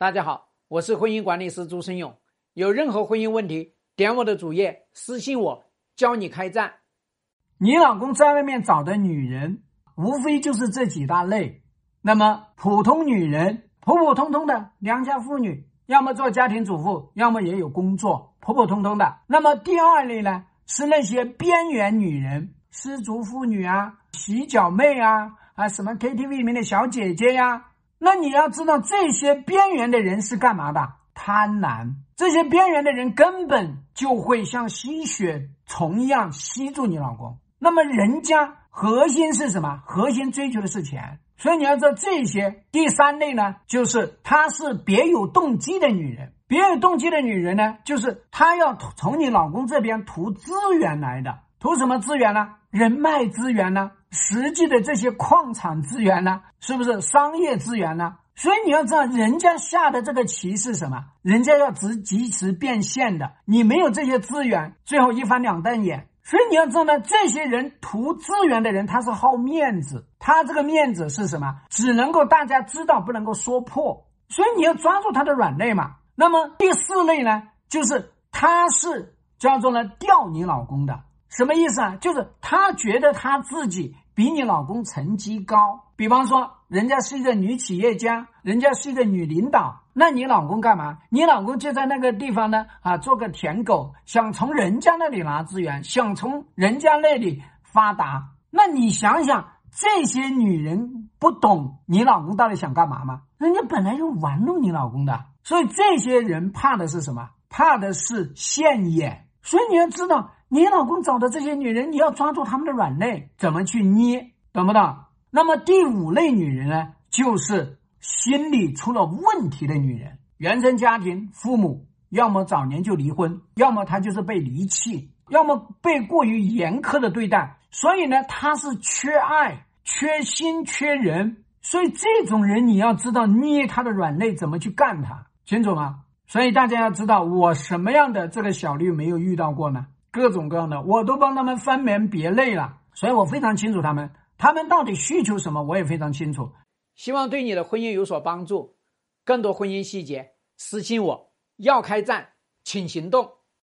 大家好，我是婚姻管理师朱生勇。有任何婚姻问题，点我的主页私信我，教你开战。你老公在外面找的女人，无非就是这几大类。那么，普通女人，普普通通的良家妇女，要么做家庭主妇，要么也有工作，普普通通的。那么第二类呢，是那些边缘女人，失足妇女啊，洗脚妹啊，啊，什么 KTV 里面的小姐姐呀。那你要知道，这些边缘的人是干嘛的？贪婪。这些边缘的人根本就会像吸血虫一样吸住你老公。那么人家核心是什么？核心追求的是钱。所以你要知道这些。第三类呢，就是她是别有动机的女人。别有动机的女人呢，就是她要从你老公这边图资源来的。图什么资源呢？人脉资源呢？实际的这些矿产资源呢，是不是商业资源呢？所以你要知道，人家下的这个棋是什么？人家要直及时变现的。你没有这些资源，最后一翻两瞪眼。所以你要知道呢，这些人图资源的人，他是好面子。他这个面子是什么？只能够大家知道，不能够说破。所以你要抓住他的软肋嘛。那么第四类呢，就是他是叫做呢钓你老公的。什么意思啊？就是她觉得她自己比你老公成绩高，比方说人家是一个女企业家，人家是一个女领导，那你老公干嘛？你老公就在那个地方呢啊，做个舔狗，想从人家那里拿资源，想从人家那里发达。那你想想，这些女人不懂你老公到底想干嘛吗？人家本来就玩弄你老公的，所以这些人怕的是什么？怕的是现眼。所以你要知道。你老公找的这些女人，你要抓住他们的软肋，怎么去捏，懂不懂？那么第五类女人呢，就是心理出了问题的女人，原生家庭父母要么早年就离婚，要么她就是被离弃，要么被过于严苛的对待，所以呢，她是缺爱、缺心、缺人，所以这种人你要知道捏她的软肋，怎么去干她，清楚吗？所以大家要知道，我什么样的这个小绿没有遇到过呢？各种各样的，我都帮他们分门别类了，所以我非常清楚他们，他们到底需求什么，我也非常清楚。希望对你的婚姻有所帮助。更多婚姻细节，私信我。要开战，请行动。